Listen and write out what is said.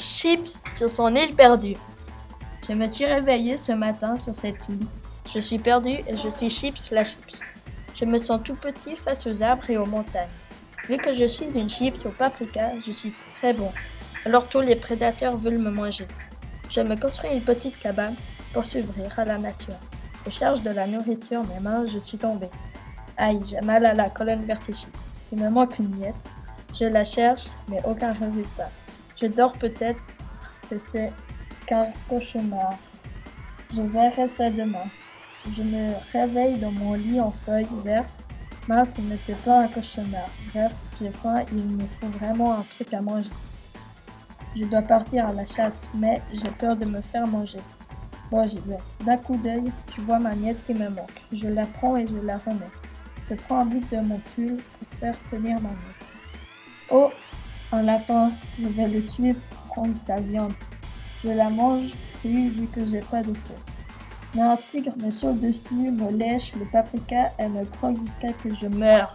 Chips sur son île perdue. Je me suis réveillé ce matin sur cette île. Je suis perdu et je suis Chips la Chips. Je me sens tout petit face aux arbres et aux montagnes. Vu que je suis une chips au paprika, je suis très bon. Alors tous les prédateurs veulent me manger. Je me construis une petite cabane pour s'ouvrir à la nature. Je cherche de la nourriture, mais mince, je suis tombé. Aïe, j'ai mal à la colonne vertébrale. Il me manque une miette. Je la cherche, mais aucun résultat. Je dors peut-être que c'est qu'un cauchemar. Je verrai ça demain. Je me réveille dans mon lit en feuilles vertes. Mince, ce n'était pas un cauchemar. Bref, j'ai faim il me faut vraiment un truc à manger. Je dois partir à la chasse, mais j'ai peur de me faire manger. Bon, j'y vais. D'un coup d'œil, tu vois ma miette qui me manque. Je la prends et je la remets. Je prends un bout de mon pull pour faire tenir ma miette. Oh, un lapin. Je vais le tuer pour prendre sa viande. Je la mange crue vu que j'ai pas de feu. Mais un tigre me saute dessus, me lèche le paprika et me croque jusqu'à que je meure.